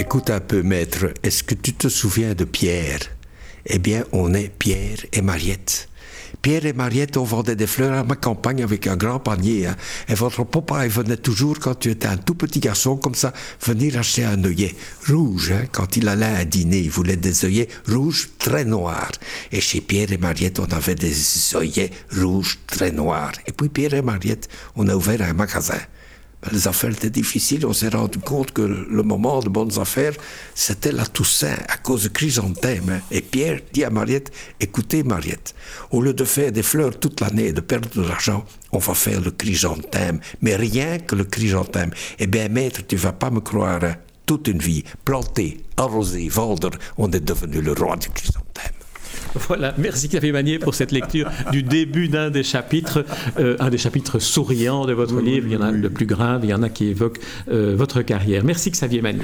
Écoute un peu, maître, est-ce que tu te souviens de Pierre? Eh bien, on est Pierre et Mariette. Pierre et Mariette, on vendait des fleurs à ma campagne avec un grand panier. Hein. Et votre papa, il venait toujours, quand tu étais un tout petit garçon comme ça, venir acheter un œillet rouge. Hein. Quand il allait à dîner, il voulait des œillets rouges très noirs. Et chez Pierre et Mariette, on avait des œillets rouges très noirs. Et puis Pierre et Mariette, on a ouvert un magasin les affaires étaient difficiles. On s'est rendu compte que le moment de bonnes affaires, c'était la Toussaint, à cause de chrysanthème. Et Pierre dit à Mariette, écoutez Mariette, au lieu de faire des fleurs toute l'année et de perdre de l'argent, on va faire le chrysanthème. Mais rien que le chrysanthème. Eh bien, maître, tu vas pas me croire, toute une vie, planter, arroser, vendre, on est devenu le roi du chrysanthème. Voilà, merci Xavier Manier pour cette lecture du début d'un des chapitres, euh, un des chapitres souriants de votre livre. Il y en a de plus grave, il y en a qui évoquent euh, votre carrière. Merci Xavier Manier.